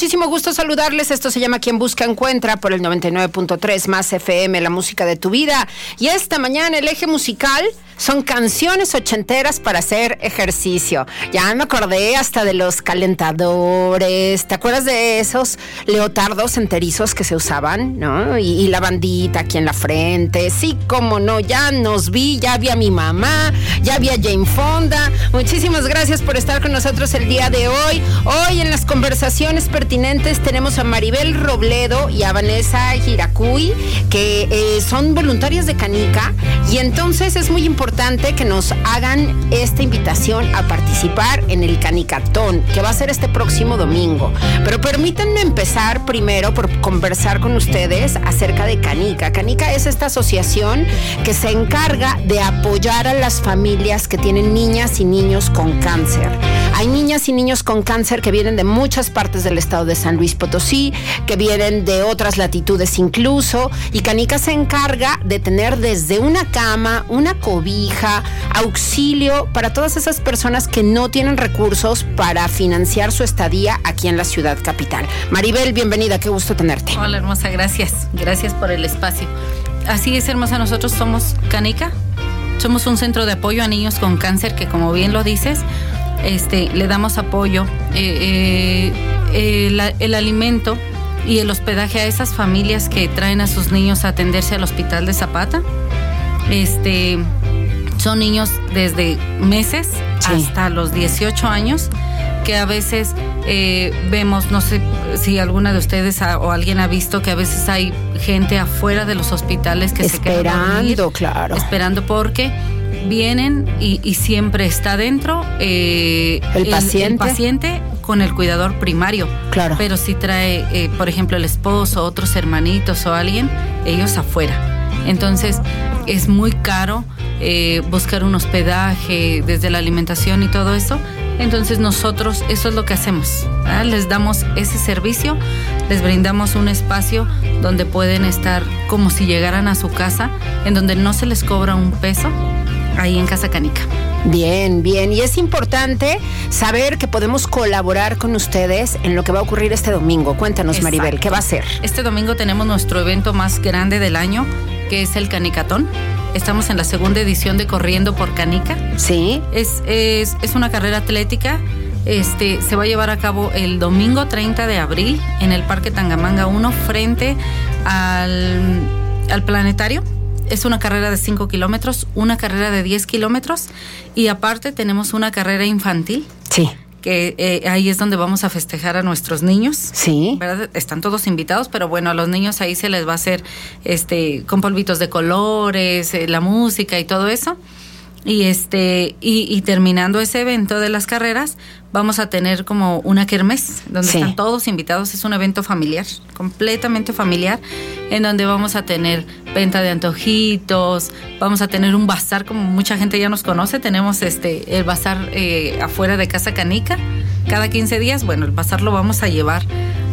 Muchísimo gusto saludarles. Esto se llama Quien Busca Encuentra por el 99.3 más FM, la música de tu vida. Y esta mañana el eje musical son canciones ochenteras para hacer ejercicio. Ya me acordé hasta de los calentadores. ¿Te acuerdas de esos leotardos enterizos que se usaban? ¿No? Y, la bandita aquí en la frente. Sí, como no, ya nos vi, ya vi a mi mamá, ya vi a Jane Fonda. Muchísimas gracias por estar con nosotros el día de hoy. Hoy en las conversaciones pertinentes tenemos a Maribel Robledo y a Vanessa Giracuy, que eh, son voluntarias de Canica. Y entonces es muy importante que nos hagan esta invitación a participar en el Canicatón, que va a ser este próximo domingo. Pero permítanme empezar primero por conversar con ustedes acerca de Canica. Canica es esta asociación que se encarga de apoyar a las familias que tienen niñas y niños con cáncer. Hay niñas y niños con cáncer que vienen de muchas partes del estado de San Luis Potosí, que vienen de otras latitudes incluso, y Canica se encarga de tener desde una cama, una cobija, auxilio para todas esas personas que no tienen recursos para financiar su estadía aquí en la ciudad capital. Maribel, bienvenida, qué gusto tenerte. Hola, hermosa, gracias. Gracias por el espacio. Así es, hermosa, nosotros somos Canica. Somos un centro de apoyo a niños con cáncer que, como bien lo dices, este, le damos apoyo, eh, eh, el alimento y el hospedaje a esas familias que traen a sus niños a atenderse al hospital de Zapata. Este, Son niños desde meses hasta los 18 años que a veces eh, vemos, no sé si alguna de ustedes o alguien ha visto que a veces hay gente afuera de los hospitales que se quedan esperando, claro, esperando porque vienen y, siempre está dentro eh, el, paciente. paciente con el cuidador primario. Claro. Pero si trae, eh, por ejemplo, el esposo, otros hermanitos o alguien, ellos afuera. Entonces es muy caro eh, buscar un hospedaje desde la alimentación y todo eso. Entonces nosotros eso es lo que hacemos. Les damos ese servicio, les brindamos un espacio donde pueden estar como si llegaran a su casa, en donde no se les cobra un peso, ahí en Casa Canica. Bien, bien. Y es importante saber que podemos colaborar con ustedes en lo que va a ocurrir este domingo. Cuéntanos, Maribel, ¿qué va a ser? Este domingo tenemos nuestro evento más grande del año, que es el Canicatón. Estamos en la segunda edición de Corriendo por Canica. Sí. Es, es, es una carrera atlética. Este, se va a llevar a cabo el domingo 30 de abril en el Parque Tangamanga 1 frente al, al planetario es una carrera de 5 kilómetros, una carrera de 10 kilómetros y aparte tenemos una carrera infantil. Sí que eh, ahí es donde vamos a festejar a nuestros niños. Sí. Están todos invitados, pero bueno, a los niños ahí se les va a hacer este con polvitos de colores, eh, la música y todo eso. Y este y, terminando ese evento de las carreras, vamos a tener como una kermés donde están todos invitados. Es un evento familiar, completamente familiar, en donde vamos a tener venta de antojitos, vamos a tener un bazar como mucha gente ya nos conoce. Tenemos este el bazar eh, afuera de Casa Canica cada 15 días. Bueno, el bazar lo vamos a llevar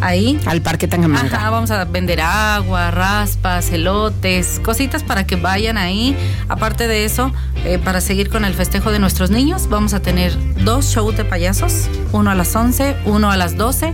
ahí. Al Parque Tangamanga. Ajá, vamos a vender agua, raspas, elotes, cositas para que vayan ahí. Aparte de eso, eh, para seguir con el festejo de nuestros niños, vamos a tener dos shows de payasos, uno a las 11, uno a las 12.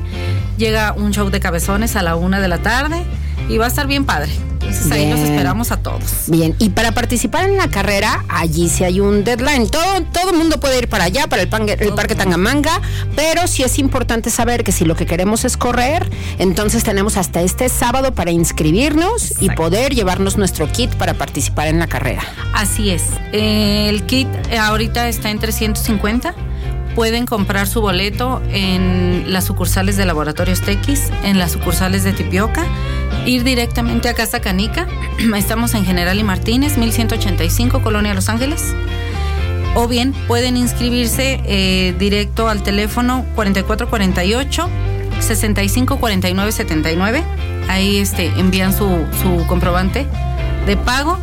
Llega un show de cabezones a la una de la tarde y va a estar bien padre. Entonces ahí los esperamos a todos. Bien, y para participar en la carrera, allí sí hay un deadline. Todo, todo el mundo puede ir para allá, para el, el Parque Tangamanga, pero sí es importante saber que si lo que queremos es correr, entonces tenemos hasta este sábado para inscribirnos y poder llevarnos nuestro kit para participar en la carrera. Así es. el kit ahorita está en 350 pueden comprar su boleto en las sucursales de Laboratorios Tequis, en las sucursales de Tipioca ir directamente a Casa Canica. Estamos en General y Martínez, 1185, Colonia Los Ángeles. O bien pueden inscribirse eh, directo al teléfono 4448 654979. Ahí este, envían su, su comprobante de pago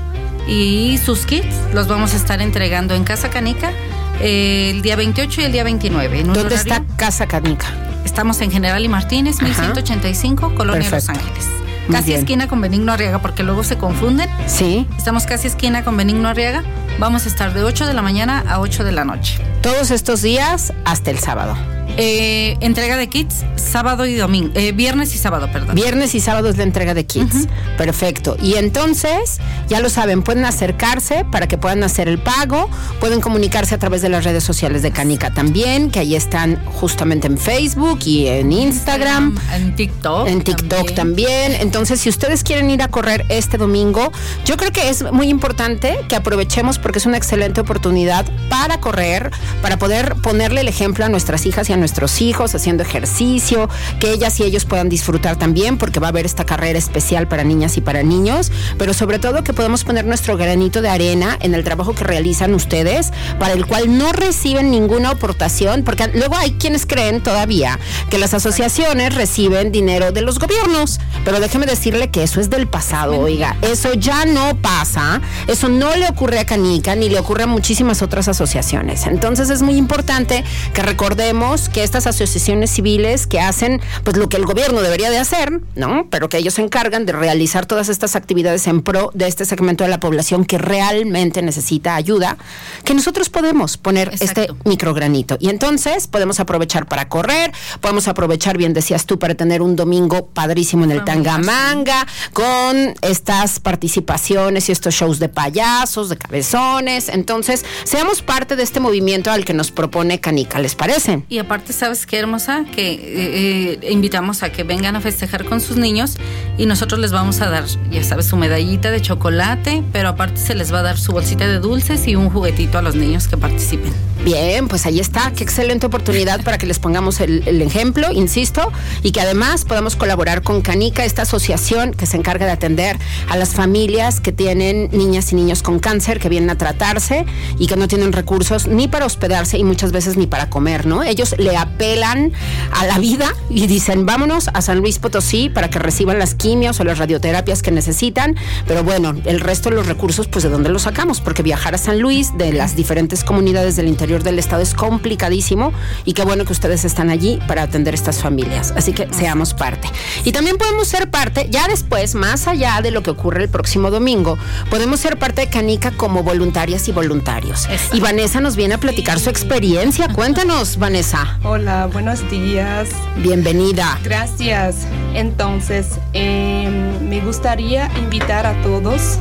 y sus kits los vamos a estar entregando en Casa Canica eh, el día 28 y el día 29. ¿Dónde está Casa Canica? Estamos en General y Martínez, 1185, Colonia Los Ángeles casi esquina con Benigno Arriaga, porque luego se confunden. Sí. Estamos casi esquina con Benigno Arriaga. Vamos a estar de 8 de la mañana a 8 de la noche. Todos estos días hasta el sábado. Eh, entrega de kits sábado y domingo, eh, viernes y sábado, perdón. Viernes y sábado es la entrega de kits. Perfecto. Y entonces, ya lo saben, pueden acercarse para que puedan hacer el pago, pueden comunicarse a través de las redes sociales de Canica también, que ahí están justamente en Facebook y en Instagram. En TikTok. En TikTok también. Entonces, si ustedes quieren ir a correr este domingo, yo creo que es muy importante que aprovechemos porque es una excelente oportunidad para correr, para poder ponerle el ejemplo a nuestras hijas y a nuestros hijos haciendo ejercicio, que ellas y ellos puedan disfrutar también, porque va a haber esta carrera especial para niñas y para niños, pero sobre todo que podamos poner nuestro granito de arena en el trabajo que realizan ustedes, para el cual no reciben ninguna aportación, porque luego hay quienes creen todavía que las asociaciones reciben dinero de los gobiernos, pero déjeme decirle que eso es del pasado, oiga, eso ya no pasa, eso no le ocurre a Canica ni le ocurre a muchísimas otras asociaciones. Entonces es muy importante que recordemos que estas asociaciones civiles que hacen pues lo que el gobierno debería de hacer, ¿no? Pero que ellos se encargan de realizar todas estas actividades en pro de este segmento de la población que realmente necesita ayuda, que nosotros podemos poner este microgranito. Y entonces podemos aprovechar para correr, podemos aprovechar, bien decías tú, para tener un domingo padrísimo en el Tangamanga, con estas participaciones y estos shows de payasos, de cabezones. Entonces, seamos parte de este movimiento al que nos propone Canica, ¿les parece? Y aparte, ¿sabes qué hermosa? Que eh, eh, invitamos a que vengan a festejar con sus niños y nosotros les vamos a dar, ya sabes, su medallita de chocolate, pero aparte se les va a dar su bolsita de dulces y un juguetito a los niños que participen. Bien, pues ahí está, qué excelente oportunidad para que les pongamos el, el, ejemplo, insisto, y que además podamos colaborar con Canica, esta asociación que se encarga de atender a las familias que tienen niñas y niños con cáncer, que vienen a tratarse y que no tienen recursos ni para hospedarse y muchas veces ni para comer, ¿no? Ellos le apelan a la vida y dicen, vámonos a San Luis Potosí para que reciban las quimios o las radioterapias que necesitan, pero bueno, el resto de los recursos, pues de dónde los sacamos, porque viajar a San Luis de las diferentes comunidades del interior del estado es complicadísimo y qué bueno que ustedes están allí para atender estas familias. Así que seamos parte. Y también podemos ser parte, ya después, más allá de lo que ocurre el próximo domingo, podemos ser parte de Canica como voluntarias y voluntarios. Y Vanessa nos viene a platicar su experiencia. Cuéntanos, Vanessa. Hola, buenos días. Bienvenida. Gracias. Entonces, eh, me gustaría invitar a todos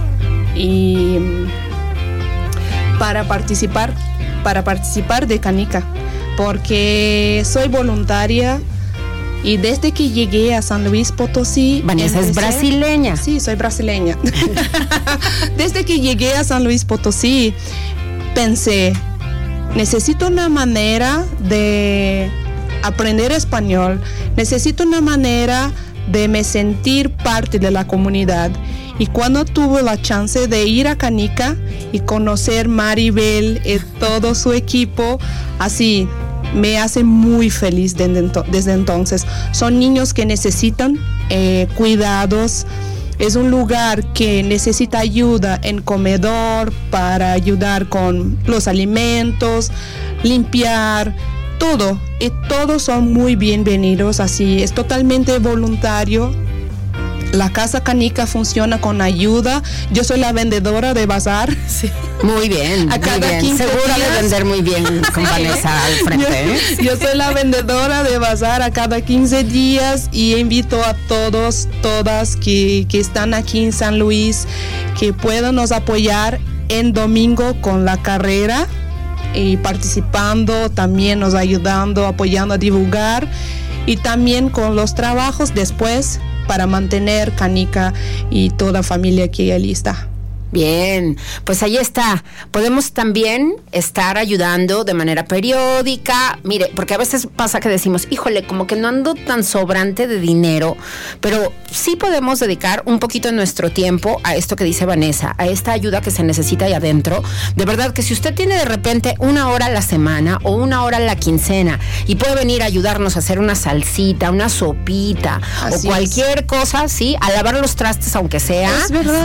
y para participar para participar de Canica, porque soy voluntaria y desde que llegué a San Luis Potosí... Vanessa es brasileña. Sí, soy brasileña. desde que llegué a San Luis Potosí, pensé, necesito una manera de aprender español, necesito una manera de me sentir parte de la comunidad. Y cuando tuve la chance de ir a Canica y conocer Maribel y todo su equipo, así me hace muy feliz desde, entonces. Son niños que necesitan eh, cuidados. Es un lugar que necesita ayuda en comedor para ayudar con los alimentos, limpiar, todo. Y todos son muy bienvenidos, así es totalmente voluntario la Casa Canica funciona con ayuda. Yo soy la vendedora de bazar. Sí. Muy bien. A cada bien. Segura de vender muy bien con Vanessa al frente. ¿eh? Yo, soy la vendedora de bazar a cada 15 días y invito a todos, todas que, que están aquí en San Luis que puedan nos apoyar en domingo con la carrera y participando, también nos ayudando, apoyando a divulgar y también con los trabajos después para mantener Canica y toda familia que allí está. Bien, pues ahí está. Podemos también estar ayudando de manera periódica. Mire, porque a veces pasa que decimos, híjole, como que no ando tan sobrante de dinero, pero sí podemos dedicar un poquito de nuestro tiempo a esto que dice Vanessa, a esta ayuda que se necesita ahí adentro. De verdad que si usted tiene de repente una hora a la semana o una hora a la quincena y puede venir a ayudarnos a hacer una salsita, una sopita o cualquier cosa, sí, a lavar los trastes aunque sea,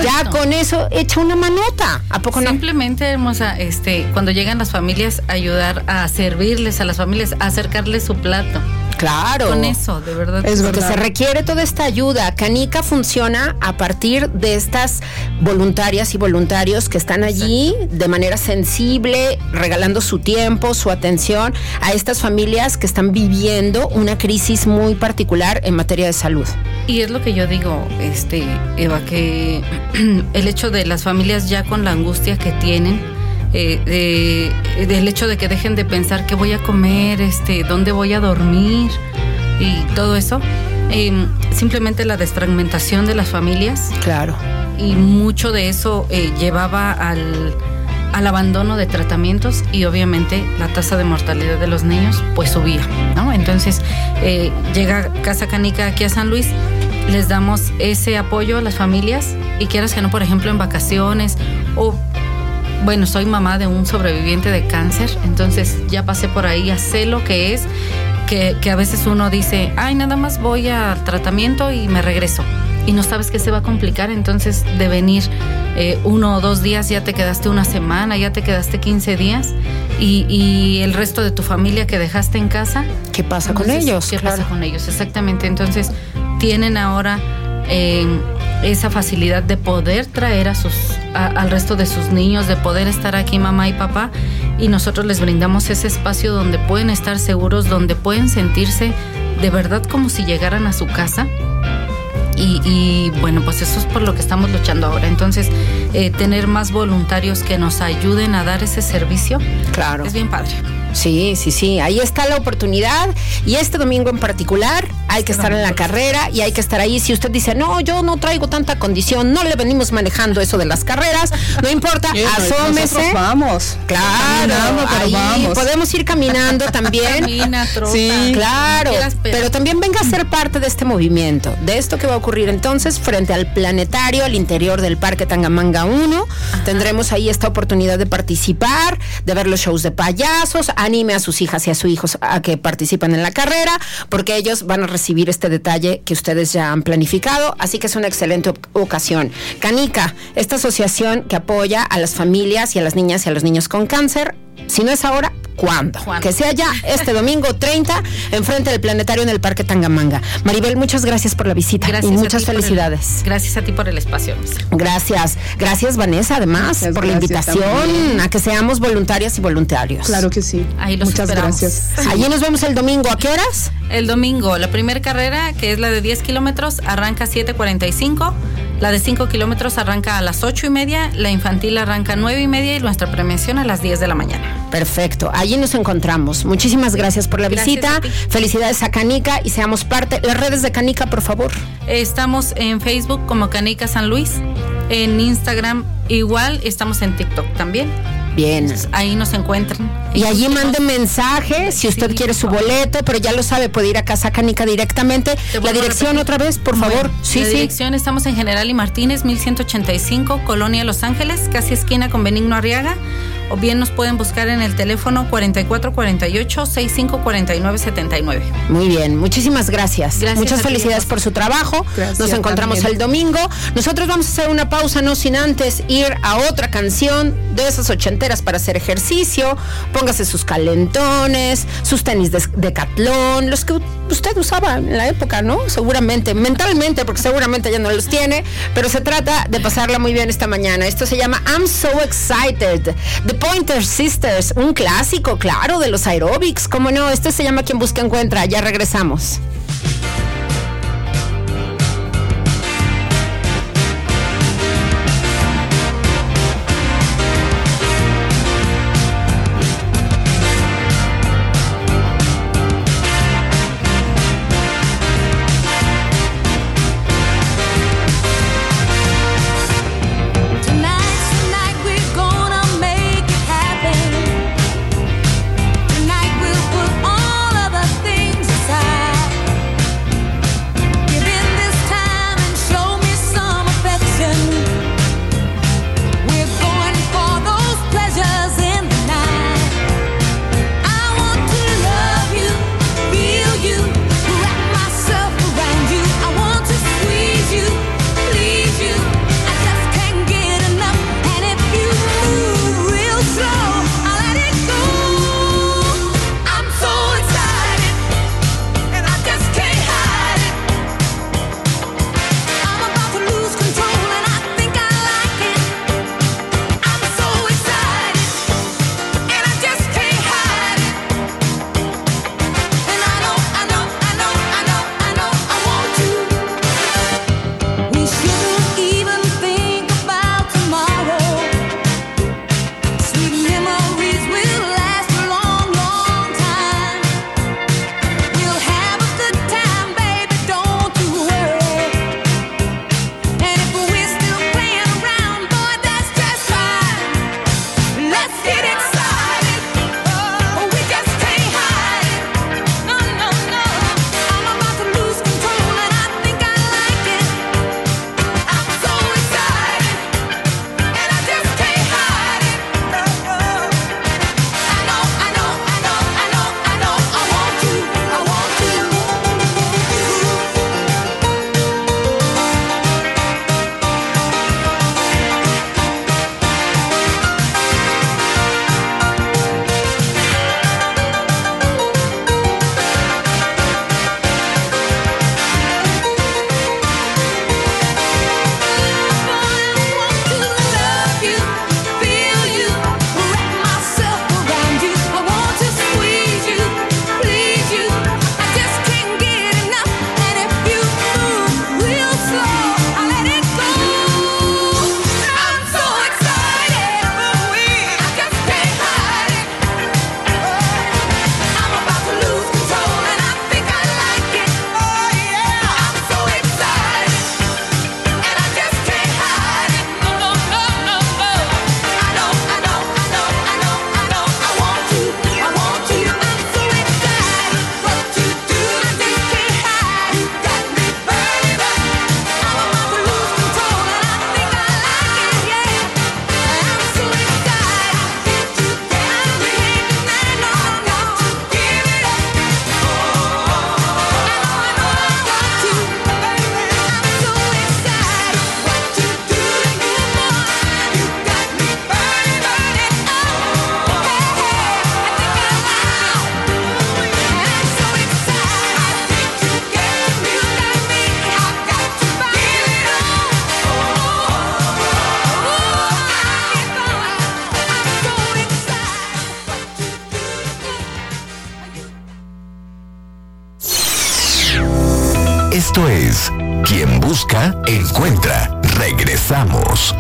ya con eso echa una manota. ¿A poco no? Simplemente, hermosa, este, cuando llegan las familias, ayudar a servirles a las familias, a acercarles su plato. Claro. Con eso, de verdad. Es porque se requiere toda esta ayuda. Canica funciona a partir de estas voluntarias y voluntarios que están allí de manera sensible, regalando su tiempo, su atención a estas familias que están viviendo una crisis muy particular en materia de salud. Y es lo que yo digo, este, Eva, que el hecho de las familias ya con la angustia que tienen, eh, del hecho de que dejen de pensar qué voy a comer, este, dónde voy a dormir y todo eso. Em, simplemente la desfragmentación de las familias. Claro. Y mucho de eso eh, llevaba al, al, abandono de tratamientos y obviamente la tasa de mortalidad de los niños pues subía, ¿no? Entonces eh, llega Casa Canica aquí a San Luis, les damos ese apoyo a las familias y quieras que no, por ejemplo, en vacaciones o bueno, soy mamá de un sobreviviente de cáncer, entonces ya pasé por ahí, ya sé lo que es, que, a veces uno dice, ay, nada más voy al tratamiento y me regreso. Y no sabes que se va a complicar, entonces de venir eh, uno o dos días ya te quedaste una semana, ya te quedaste 15 días y, el resto de tu familia que dejaste en casa. ¿Qué pasa con ellos? ¿Qué pasa con ellos? Exactamente. Entonces tienen ahora eh, esa facilidad de poder traer a sus, al resto de sus niños, de poder estar aquí mamá y papá y nosotros les brindamos ese espacio donde pueden estar seguros, donde pueden sentirse de verdad como si llegaran a su casa. Y, bueno, pues eso es por lo que estamos luchando ahora. Entonces, eh, tener más voluntarios que nos ayuden a dar ese servicio, claro. es bien padre. Sí, sí, sí. Ahí está la oportunidad. Y este domingo en particular hay que estar en la carrera y hay que estar ahí. Si usted dice, no, yo no traigo tanta condición, no le venimos manejando eso de las carreras, no importa, asómese. Vamos. Claro, ahí podemos ir caminando también. Camina, trota, Sí, claro. Pero también venga a ser parte de este movimiento, de esto que va a ocurrir entonces frente al planetario, al interior del Parque Tangamanga 1. Tendremos ahí esta oportunidad de participar, de ver los shows de payasos. Anime a sus hijas y a sus hijos a que participen en la carrera, porque ellos van a recibir este detalle que ustedes ya han planificado. Así que es una excelente ocasión. Canica, esta asociación que apoya a las familias y a las niñas y a los niños con cáncer. Si no es ahora, ¿cuándo? ¿Cuándo? Que sea ya este domingo 30 enfrente del planetario en el Parque Tangamanga. Maribel, muchas gracias por la visita Gracias y muchas el- felicidades. gracias a ti por el espacio. Gracias. Gracias, Vanessa, además, Muchas por la invitación también. a que seamos voluntarias y voluntarios. Claro que sí. Ahí los Muchas esperamos. gracias. Allí nos vemos el domingo. ¿A qué horas? El domingo, la primera carrera, que es la de 10 kilómetros, arranca a 7.45. La de 5 kilómetros arranca a las 8 y media. La infantil arranca a 9 y media y nuestra premiación a las 10 de la mañana. Perfecto. Allí nos encontramos. Muchísimas gracias por la Gracias visita. a. Felicidades a Canica y seamos parte. Las redes de Canica, por favor. Estamos en Facebook como Canica San Luis. En Instagram igual. Estamos en TikTok también. Bien. Ahí nos encuentran. Y allí mande mensaje si usted Sí, quiere su boleto, pero ya lo sabe, puede ir a Casa Canica directamente. Te La dirección otra vez, por Bueno, favor. Sí, la sí. dirección estamos en General y Martínez, 1185, Colonia Los Ángeles, casi esquina con Benigno Arriaga. O bien nos pueden buscar en el teléfono 4448-654979. Muy bien, muchísimas gracias. Gracias Muchas felicidades por su trabajo. Gracias Nos encontramos también. el domingo. Nosotros vamos a hacer una pausa, no sin antes ir a otra canción de esas ochenteras para hacer ejercicio. Póngase sus calentones, sus tenis de decatlón, los que usted usaba en la época, ¿no? Seguramente, mentalmente, porque seguramente ya no los tiene, pero se trata de pasarla muy bien esta mañana. Esto se llama I'm So Excited. The Pointer Sisters, un clásico, claro, de los aerobics. ¿Cómo no? Este se llama Quien Busca Encuentra. Ya regresamos. Esto es Quien Busca, Encuentra. Regresamos.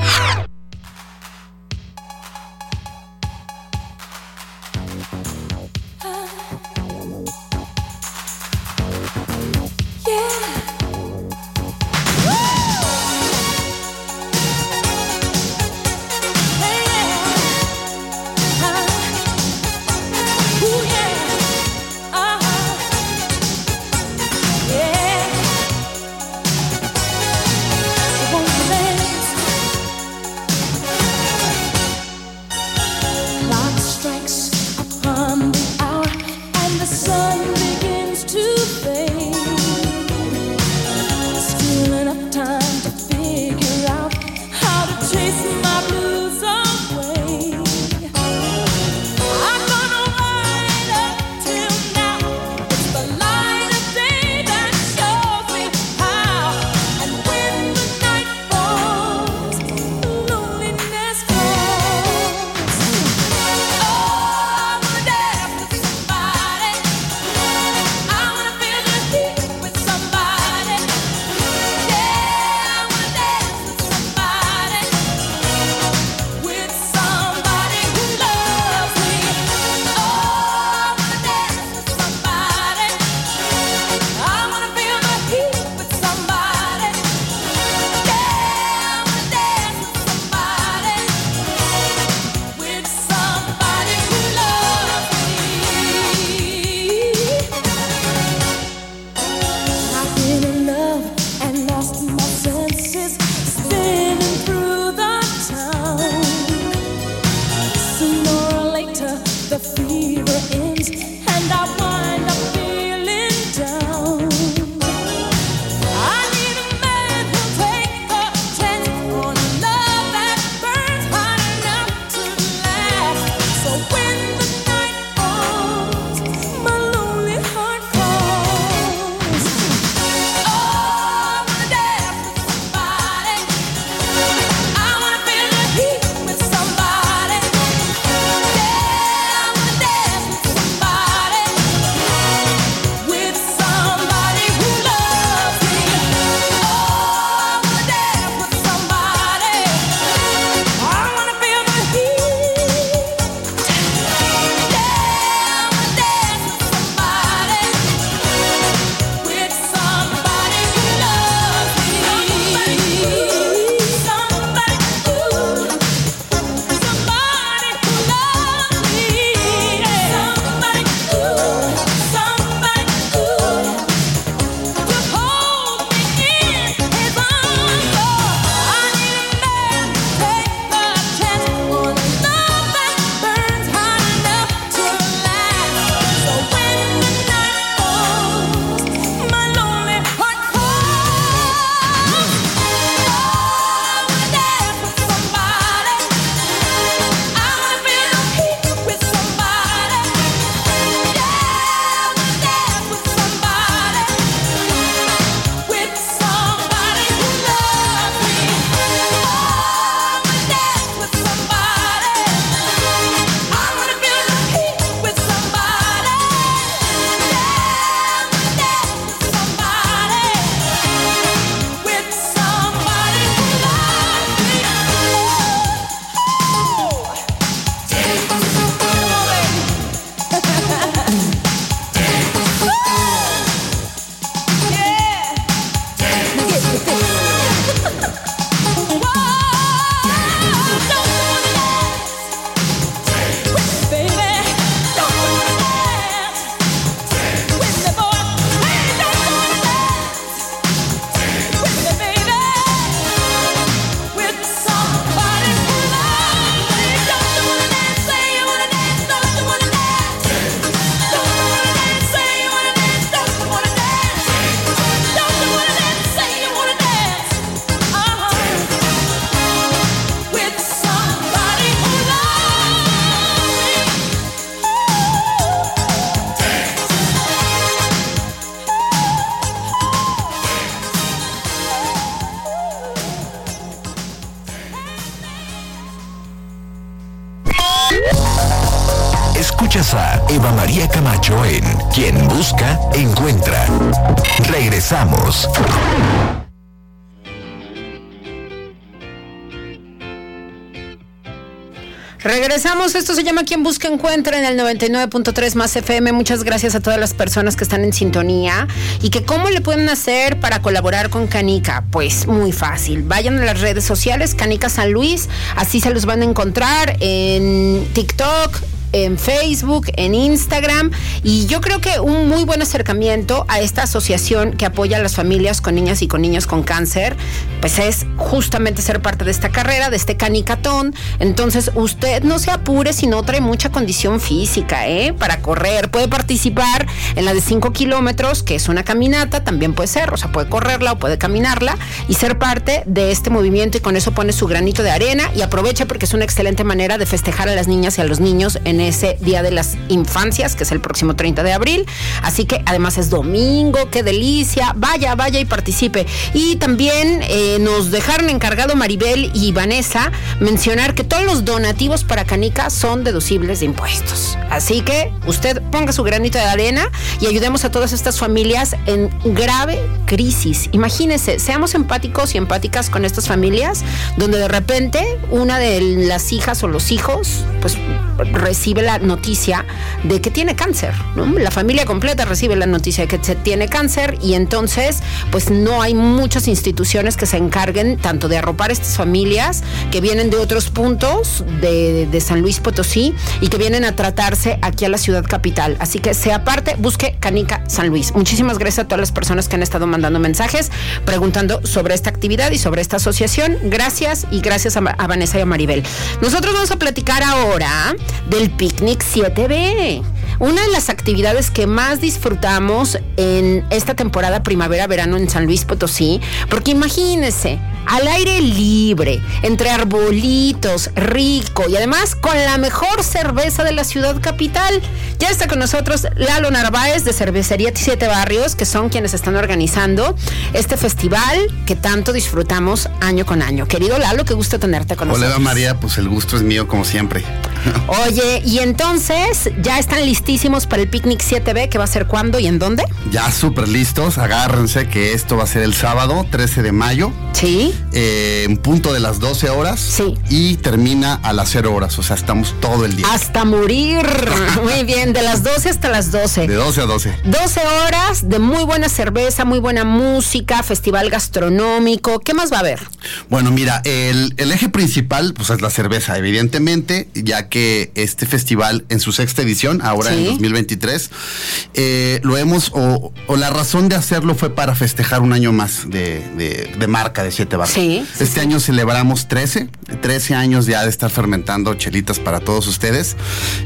Busca, Encuentra. Regresamos. Regresamos, esto se llama Quien Busca Encuentra en el 99.3 más FM. Muchas gracias a todas las personas que están en sintonía y que cómo le pueden hacer para colaborar con Canica. Pues muy fácil, vayan a las redes sociales, Canica San Luis, así se los van a encontrar en TikTok, en Facebook, en Instagram y yo creo que un muy buen acercamiento a esta asociación que apoya a las familias con niñas y con niños con cáncer, pues es justamente ser parte de esta carrera, de este canicatón. Entonces usted no se apure si no trae mucha condición física, ¿eh? Para correr, puede participar en la de 5 kilómetros, que es una caminata, también puede ser, o sea, puede correrla o puede caminarla y ser parte de este movimiento y con eso pone su granito de arena y aprovecha porque es una excelente manera de festejar a las niñas y a los niños en ese Día de las Infancias, que es el próximo 30 de abril. Así que además es domingo, qué delicia. Vaya, vaya y participe. Y también eh, nos dejaron encargado Maribel y Vanessa mencionar que todos los donativos para Canica son deducibles de impuestos. Así que usted ponga su granito de arena y ayudemos a todas estas familias en grave crisis. Imagínense, seamos empáticos y empáticas con estas familias donde de repente una de las hijas o los hijos pues recibe la noticia de que tiene cáncer. La familia completa recibe la noticia de que se tiene cáncer y entonces pues no hay muchas instituciones que se encarguen tanto de arropar estas familias que vienen de otros puntos de, de San Luis Potosí y que vienen a tratarse aquí a la ciudad capital. Así que sea parte, busque Canica San Luis. Muchísimas gracias a todas las personas que han estado mandando mensajes preguntando sobre esta actividad y sobre esta asociación. Gracias y gracias a, a Vanessa y a Maribel. Nosotros vamos a platicar ahora del Picnic 7B. Una de las actividades que más disfrutamos en esta temporada primavera-verano en San Luis Potosí, porque imagínense, al aire libre, entre arbolitos, rico y además con la mejor cerveza de la ciudad capital. Ya está con nosotros Lalo Narváez de Cervecería Siete Barrios, que son quienes están organizando este festival que tanto disfrutamos año con año. Querido Lalo, qué gusto tenerte con Hola nosotros. Eva María, pues el gusto es mío como siempre. Oye, y entonces, ¿ya están listísimos para el Picnic 7B que va a ser cuándo y en dónde? Ya súper listos, agárrense que esto va a ser el sábado 13 de mayo, Sí. eh, en punto de las 12 horas Sí. y termina a las 0 horas, o sea, estamos todo el día. Hasta morir. Muy bien, de las 12 hasta las 12. De 12 a 12. 12 horas de muy buena cerveza, muy buena música, festival gastronómico. ¿Qué más va a haber? Bueno, mira, el, el eje principal pues es la cerveza, evidentemente, ya que este festival en su sexta edición, ahora Sí. en 2023, eh, lo hemos, o, o la razón de hacerlo fue para festejar un año más de, de- de marca de Siete Barras. Sí, este sí. año celebramos 13, 13 años ya de estar fermentando chelitas para todos ustedes.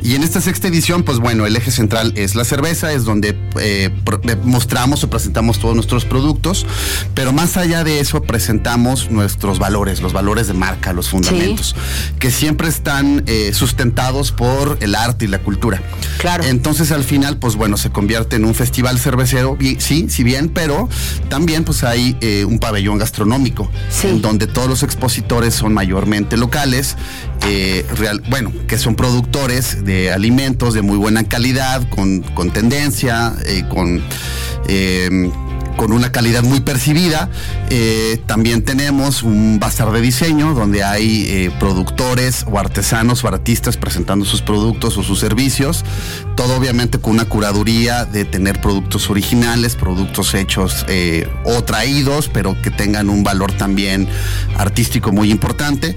Y en esta sexta edición, pues bueno, el eje central es la cerveza, es donde eh, eh, mostramos o presentamos todos nuestros productos, pero más allá de eso presentamos nuestros valores, los valores de marca, los fundamentos, que siempre están eh, sustentados por el arte y la cultura. Claro. Entonces al final, pues bueno, se convierte en un festival cervecero, sí, si bien, pero también pues hay eh, un pabellón gastronómico, Sí. en donde todos los expositores son mayormente locales, eh, real, bueno, que son productores de alimentos de muy buena calidad, con, con tendencia, eh, con... con una calidad muy percibida. Eh, también tenemos un bazar de diseño donde hay eh, productores o artesanos o artistas presentando sus productos o sus servicios. Todo obviamente con una curaduría de tener productos originales, productos hechos eh, o traídos, pero que tengan un valor también artístico muy importante.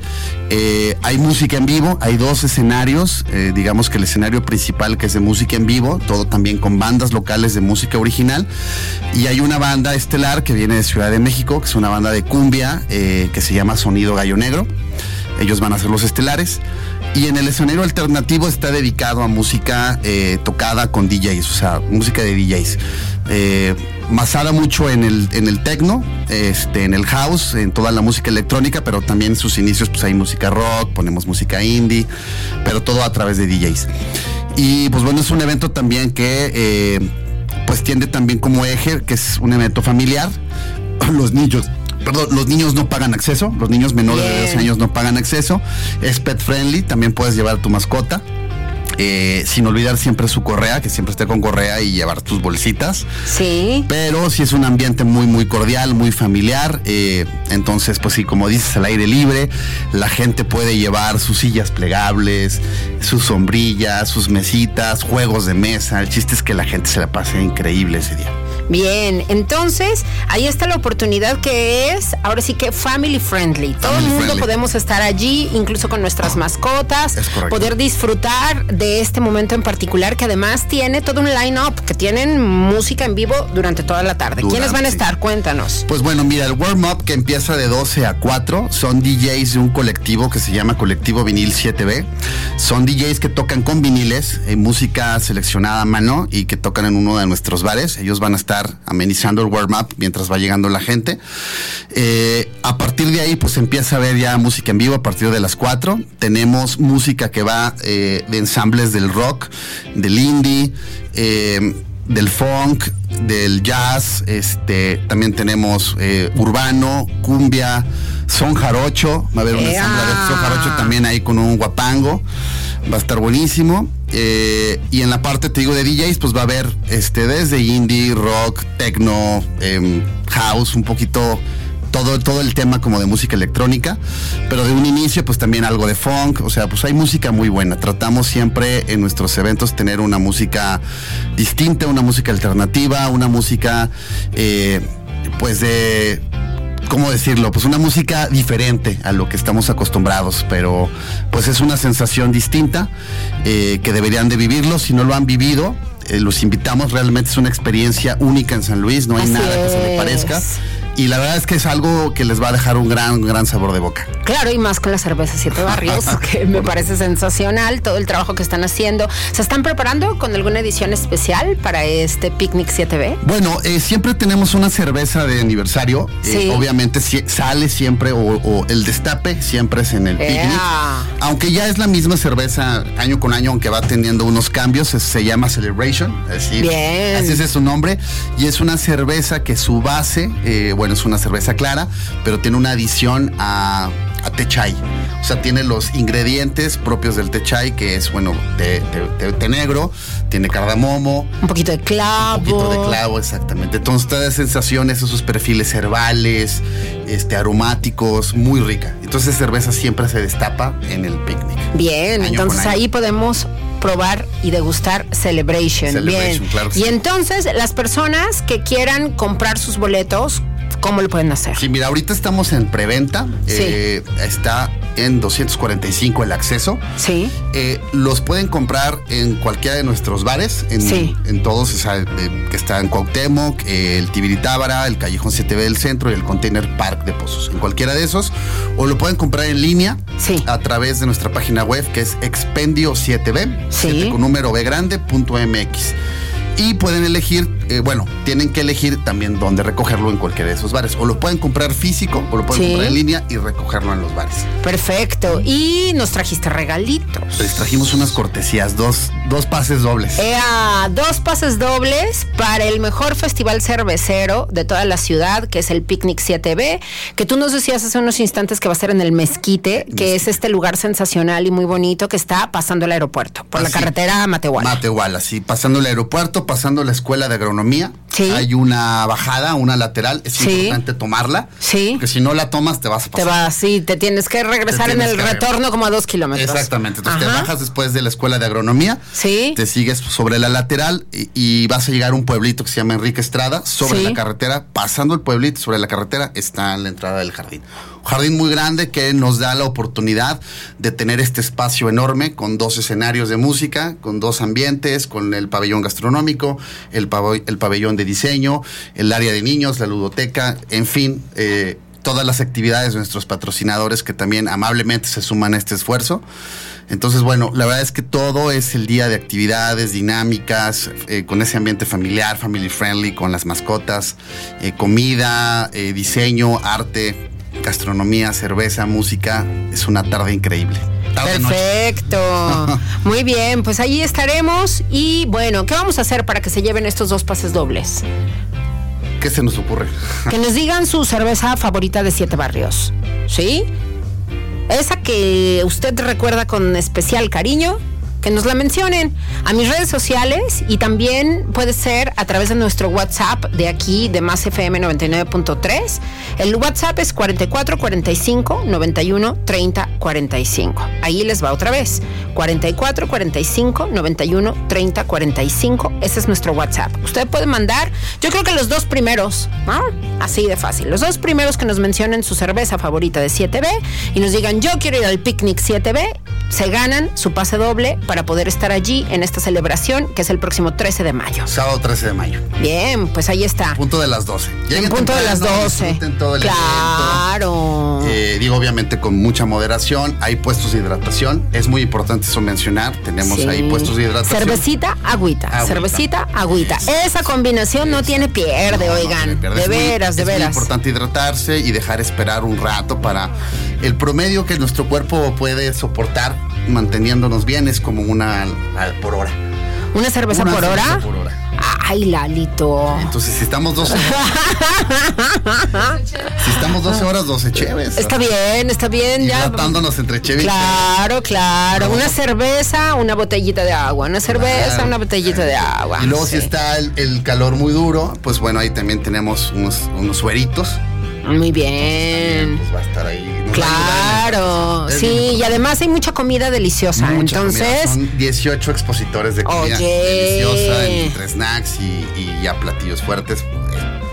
Hay música en vivo, hay dos escenarios, digamos que el escenario principal que es de música en vivo, todo también con bandas locales de música original, y hay una estelar que viene de Ciudad de México, que es una banda de cumbia eh, que se llama Sonido Gallo Negro, ellos van a ser los estelares, y en el escenario alternativo está dedicado a música eh, tocada con DJs, o sea, música de DJs. Eh, basada mucho en el, en el techno, este, en el house, en toda la música electrónica, pero también en sus inicios pues hay música rock, ponemos música indie, pero todo a través de DJs. Y pues bueno, es un evento también que pues tiende también como eje, que es un evento familiar. Los niños, perdón, los niños no pagan acceso, los niños menores de Bien. 12 años no pagan acceso. Es pet friendly, también puedes llevar a tu mascota. Eh, sin olvidar siempre su correa, que siempre esté con correa y llevar tus bolsitas. Sí. Pero sí es un ambiente muy, muy cordial, muy familiar. eh, entonces, pues sí, como dices, al aire libre, la gente puede llevar sus sillas plegables, sus sombrillas, sus mesitas, juegos de mesa. El chiste es que la gente se la pase increíble ese día. Bien, entonces ahí está la oportunidad que es, ahora sí que family friendly. Todo el mundo friendly. podemos estar allí, incluso con nuestras mascotas, poder disfrutar de este momento en particular que además tiene todo un line-up, que tienen música en vivo durante toda la tarde. ¿Quiénes van a estar? Cuéntanos. Pues bueno, mira, el warm-up que empieza de 12 a 4 son DJs de un colectivo que se llama Colectivo Vinil 7B. Son DJs que tocan con viniles, eh, música seleccionada a mano y que tocan en uno de nuestros bares. Ellos van a estar amenizando el warm-up mientras va llegando la gente. Eh, a partir de ahí, pues empieza a ver ya música en vivo a partir de las 4. Tenemos música que va eh, de ensambles del rock, del indie, eh, del funk, del jazz. Este, también tenemos urbano, cumbia, son jarocho. Va a haber un ¡Ea! ensamble de son jarocho también ahí con un guapango. Va a estar buenísimo. Eh, y en la parte, te digo, de DJs, pues va a haber este, desde indie, rock, techno, em, house, un poquito todo, todo el tema como de música electrónica, pero de un inicio pues también algo de funk, o sea, pues hay música muy buena. Tratamos siempre en nuestros eventos tener una música distinta, una música alternativa, una música eh, pues de... ¿Cómo decirlo? Pues una música diferente a lo que estamos acostumbrados, pero pues es una sensación distinta eh, que deberían de vivirlo. Si no lo han vivido, eh, los invitamos. Realmente es una experiencia única en San Luis, no hay Así nada que se le parezca. Y la verdad es que es algo que les va a dejar un gran, gran sabor de boca. Claro, y más con la cerveza Siete Barrios, que me parece sensacional todo el trabajo que están haciendo. ¿Se están preparando con alguna edición especial para este Picnic 7B? Bueno, eh, siempre tenemos una cerveza de aniversario. Eh, Sí. obviamente si- sale siempre, o, o el destape siempre es en el picnic. Aunque ya es la misma cerveza año con año, aunque va teniendo unos cambios, se llama Celebration. Es decir, Bien. Así es su nombre. Y es una cerveza que su base, eh, bueno, es una cerveza clara, pero tiene una adición a, a té chai. O sea, tiene los ingredientes propios del té chai, que es, bueno, té, té- té- negro, tiene cardamomo, Un poquito de clavo. un poquito de clavo, exactamente. Entonces, todas las sensaciones, esos perfiles herbales, este, aromáticos, muy rica. Entonces, cerveza siempre se destapa en el picnic. Bien, entonces ahí podemos probar y degustar Celebration. Celebration, Bien. claro que y sí. entonces, las personas que quieran comprar sus boletos, ¿cómo lo pueden hacer? Sí, mira, ahorita estamos en preventa. Sí. Eh, está en 245 el acceso. Sí. Eh, los pueden comprar en cualquiera de nuestros bares, en, Sí. en todos, o sea, eh, que está en Cuauhtémoc, eh, el Tibiritábara, el Callejón 7B del Centro y el Container Park de Pozos. En cualquiera de esos. O lo pueden comprar en línea Sí. a través de nuestra página web que es expendio 7B, Sí. 7 con número B grande, punto MX. Y pueden elegir, eh, bueno, tienen que elegir también dónde recogerlo en cualquiera de esos bares. O lo pueden comprar físico o lo pueden Sí. comprar en línea y recogerlo en los bares. Perfecto. Y nos trajiste regalitos. Les trajimos unas cortesías, dos, dos pases dobles. Ea, dos pases dobles para el mejor festival cervecero de toda la ciudad, que es el Picnic 7B, que tú nos decías hace unos instantes que va a ser en el Mezquite, que es este lugar sensacional y muy bonito que está pasando el aeropuerto, por la carretera Matehuala. Matehuala, sí, pasando el aeropuerto, pasando la escuela de agronomía. Sí. Hay una bajada, una lateral, es Sí. importante tomarla. Sí. Porque si no la tomas, te vas a te pasar. vas, sí, te tienes que regresar Te en el regresar. retorno como a dos kilómetros. Exactamente. Entonces te bajas después de la escuela de agronomía. Sí. Te sigues sobre la lateral y, y vas a llegar a un pueblito que se llama Enrique Estrada. Sobre Sí. la carretera, pasando el pueblito, sobre la carretera, está la entrada del jardín. Jardín muy grande que nos da la oportunidad de tener este espacio enorme con dos escenarios de música, con dos ambientes, con el pabellón gastronómico, el, el pabellón de diseño, el área de niños, la ludoteca, en fin. eh, todas las actividades de nuestros patrocinadores que también amablemente se suman a este esfuerzo. Entonces, bueno, la verdad es que todo es el día de actividades dinámicas, eh, con ese ambiente familiar, family friendly, con las mascotas, eh, comida, diseño, arte, gastronomía, cerveza, música. Es una tarde increíble. Tarde. Perfecto. Muy bien, pues ahí estaremos. Y bueno, ¿qué vamos a hacer para que se lleven estos dos pases dobles? ¿Qué se nos ocurre? Que nos digan su cerveza favorita de siete barrios. ¿Sí? Esa que usted recuerda con especial cariño que nos la mencionen a mis redes sociales y también puede ser a través de nuestro WhatsApp de aquí de Más FM 99.3. El WhatsApp es 44 45 91 30 45. Ahí les va otra vez. 44 45 91 30 45. Ese es nuestro WhatsApp. Usted puede mandar, yo creo que los dos primeros, ¿no? Así de fácil. Los dos primeros que nos mencionen su cerveza favorita de 7B y nos digan yo quiero ir al picnic 7B, se ganan su pase doble para poder estar allí en esta celebración que es el próximo 13 de mayo. Sábado 13 de mayo. Bien, pues ahí está. Punto de las 12. En Lleguen punto de las temprano, 12. disfruten todo el Claro. Eh, digo, obviamente con mucha moderación. Hay puestos de hidratación. Es muy importante eso mencionar. Tenemos Sí. ahí puestos de hidratación. Cervecita, agüita. Agüita. Cervecita, agüita. Esa combinación no tiene pierde, No, oigan. pierde. de Es muy- veras, de es muy veras. importante hidratarse y dejar esperar un rato para el promedio que nuestro cuerpo puede soportar manteniéndonos bien es como una al- por hora. ¿Una cerveza Una por cerveza hora? por hora. Ay, Lalito. Entonces, si estamos 12 horas, si estamos 12 horas, 12 cheves. Está bien, está bien. Ya. Hidratándonos entre cheve y Claro, claro. Una cerveza, una botellita de agua. Una cerveza, Claro. una botellita de agua. Y luego si está el, el calor muy duro, pues bueno, ahí también tenemos unos, unos sueritos. Muy bien. Pues va a estar ahí. Claro, sí, bien y además hay mucha comida deliciosa. Mucha comida. Entonces, Son 18 expositores de comida Oye. deliciosa entre snacks y, y ya platillos fuertes.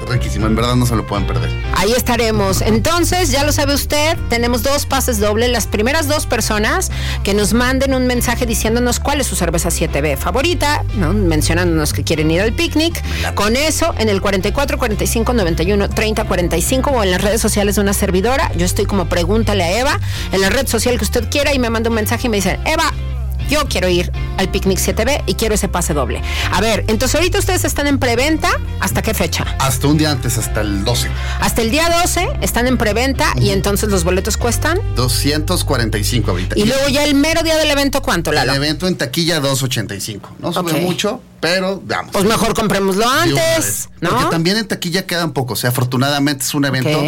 Riquísimo, en verdad no se lo pueden perder. Ahí estaremos. Entonces, ya lo sabe usted, tenemos dos pases dobles. Las primeras dos personas que nos manden un mensaje diciéndonos cuál es su cerveza 7B favorita, ¿no? mencionándonos que quieren ir al picnic. Con eso, en el 44 45 91 30 45 o en las redes sociales de una servidora, yo estoy como pregúntale a Eva, en la red social que usted quiera y me manda un mensaje y me dice, Eva, yo quiero ir al picnic 7B y quiero ese pase doble. A ver, entonces ahorita ustedes están en preventa, ¿hasta qué fecha? Hasta un día antes, hasta el 12. Hasta el día 12 están en preventa y entonces los boletos cuestan. 245 ahorita. Y luego ya el mero día del evento, ¿cuánto, el Lalo? evento en taquilla 285. No sube mucho, pero vamos. Pues mejor comprémoslo antes. Porque también en taquilla quedan pocos. O sea, afortunadamente es un evento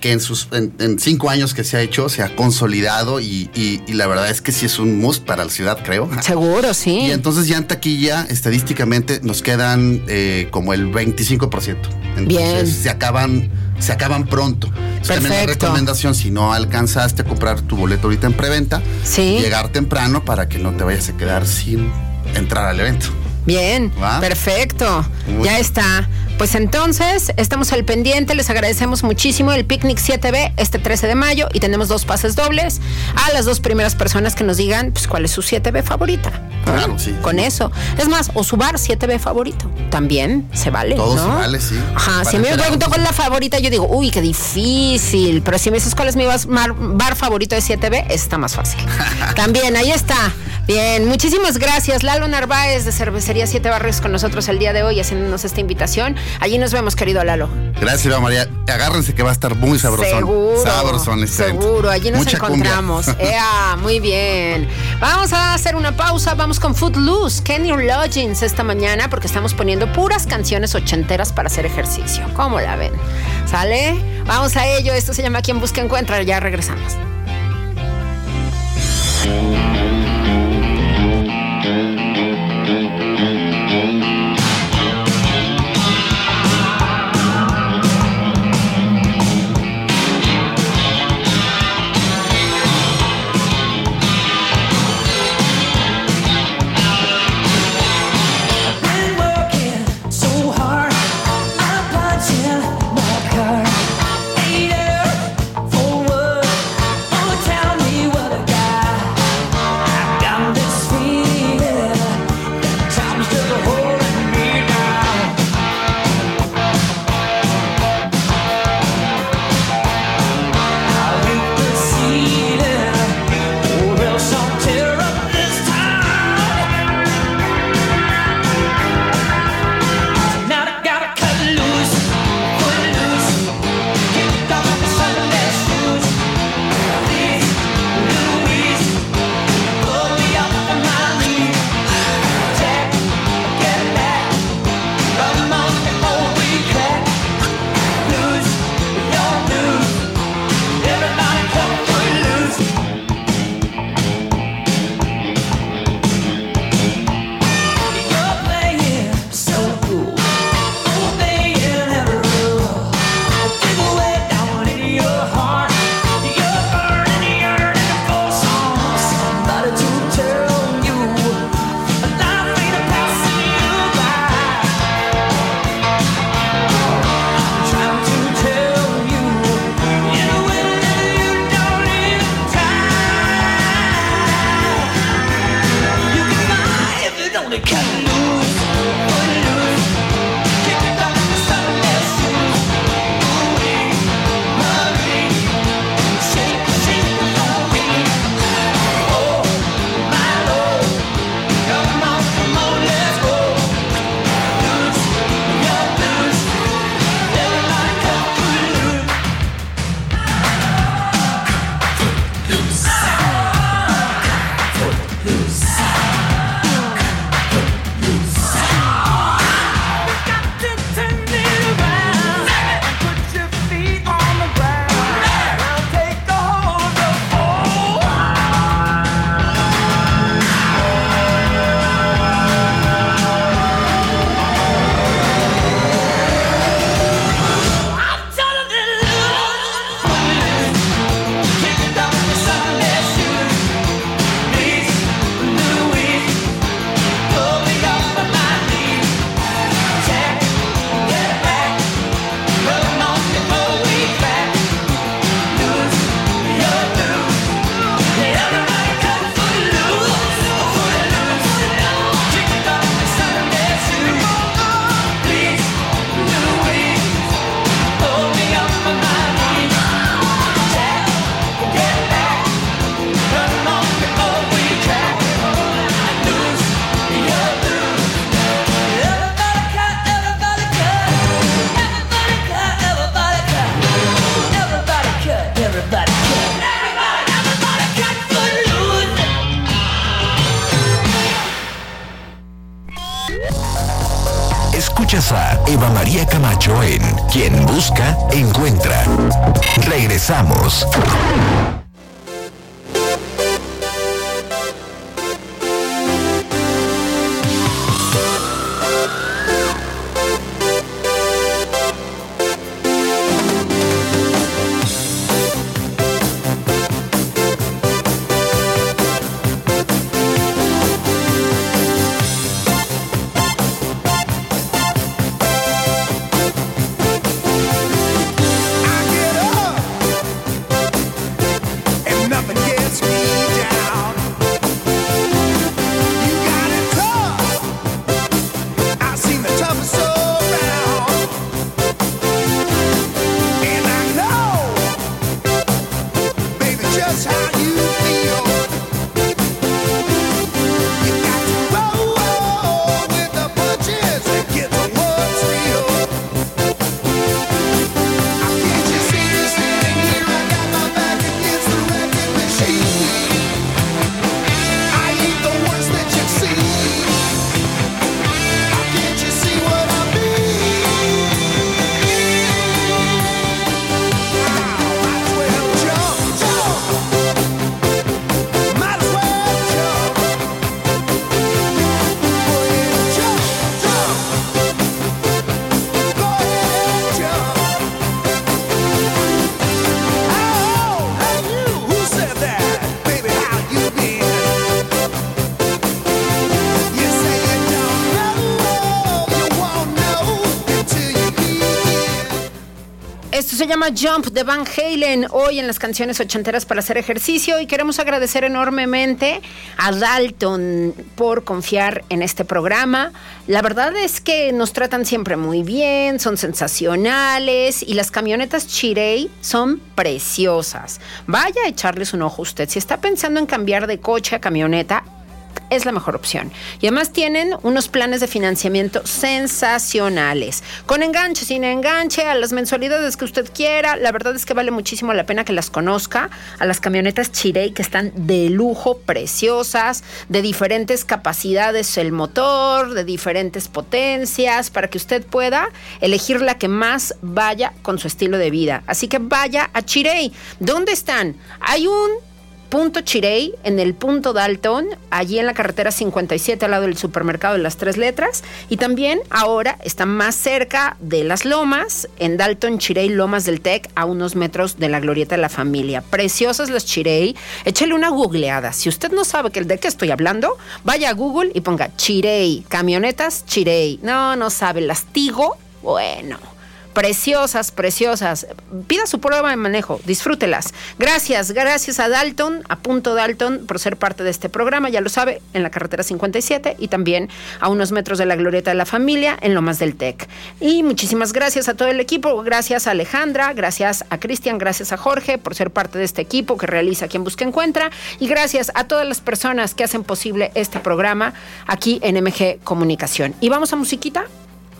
que en sus en, en cinco años que se ha hecho se ha consolidado y, y- y la verdad es que sí es un must para la ciudad, creo. Seguro, sí. Y entonces ya en taquilla, estadísticamente, nos quedan eh, como el 25%. Entonces Bien. se acaban, se acaban pronto. Es También la Perfecto. recomendación, si no alcanzaste a comprar tu boleto ahorita en preventa, Sí. llegar temprano para que no te vayas a quedar sin entrar al evento. Bien, ¿Va? perfecto. Ya está. Pues entonces, estamos al pendiente, les agradecemos muchísimo el Picnic 7B este 13 de mayo y tenemos dos pases dobles a las dos primeras personas que nos digan pues cuál es su 7B favorita. Claro, sí. Con eso. Es más, o su bar 7B favorito. También se vale. Todo ¿no? se vale, sí. Ajá, si me pregunto cuál es la favorita, yo digo, uy, qué difícil. Pero si me dices cuál es mi mar- bar favorito de 7B, está más fácil. También, ahí está. Bien, muchísimas gracias. Lalo Narváez de Cervecería Siete Barrios con nosotros el día de hoy haciéndonos esta invitación. Allí nos vemos, querido Lalo. Gracias, Eva María. Agárrense que va a estar muy sabrosón. Seguro. Sabrosón este evento. Seguro, allí nos Mucha encontramos. Ea, muy bien. Vamos a hacer una pausa. Vamos con Footloose, Kenny Lodgings esta mañana porque estamos poniendo puras canciones ochenteras para hacer ejercicio. ¿Cómo la ven? ¿Sale? Vamos a ello. Esto se llama Quien Busca Encuentra. Ya regresamos. Regresamos. Jump de Van Halen, hoy en las canciones ochenteras para hacer ejercicio y queremos agradecer enormemente a Dalton por confiar en este programa. La verdad es que nos tratan siempre muy bien, son sensacionales y las camionetas Chirey son preciosas. Vaya a echarles un ojo usted. Si está pensando en cambiar de coche a camioneta, es la mejor opción. Y además tienen unos planes de financiamiento sensacionales. Con enganche, sin enganche, a las mensualidades que usted quiera. La verdad es que vale muchísimo la pena que las conozca. A las camionetas Chirey que están de lujo, preciosas, de diferentes capacidades el motor, de diferentes potencias, para que usted pueda elegir la que más vaya con su estilo de vida. Así que vaya a Chirey. ¿Dónde están? Hay un punto Chirey, en el punto Dalton, allí en la carretera 57 al lado del supermercado de las tres letras. Y también ahora está más cerca de las lomas, en Dalton Chirey, Lomas del Tec, a unos metros de la glorieta de la familia. Preciosas las Chirey. Échale una googleada. Si usted no sabe de qué estoy hablando, vaya a Google y ponga Chirey, camionetas Chirey. No, no sabe, las Tigo, bueno preciosas, preciosas. Pida su prueba de manejo, disfrútelas. Gracias, gracias a Dalton, a Punto Dalton, por ser parte de este programa, ya lo sabe, en la carretera 57 y también a unos metros de la Glorieta de la Familia, en Lomas del Tec. Y muchísimas gracias a todo el equipo, gracias a Alejandra, gracias a Cristian, gracias a Jorge por ser parte de este equipo que realiza Quien Busca Encuentra y gracias a todas las personas que hacen posible este programa aquí en MG Comunicación. Y vamos a musiquita.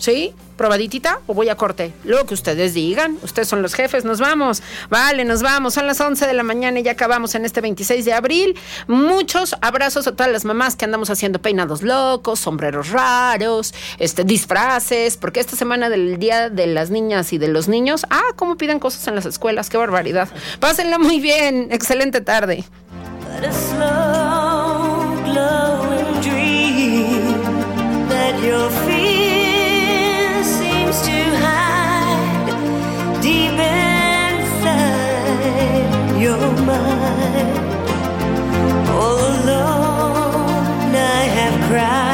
¿Sí? ¿Probaditita o voy a corte? Lo que ustedes digan. Ustedes son los jefes. Nos vamos. Vale, nos vamos. Son las 11 de la mañana y ya acabamos en este 26 de abril. Muchos abrazos a todas las mamás que andamos haciendo peinados locos, sombreros raros, este, disfraces, porque esta semana del Día de las Niñas y de los Niños, ah, cómo piden cosas en las escuelas. Qué barbaridad. Pásenla muy bien. Excelente tarde. But a your mind. All alone, I have cried.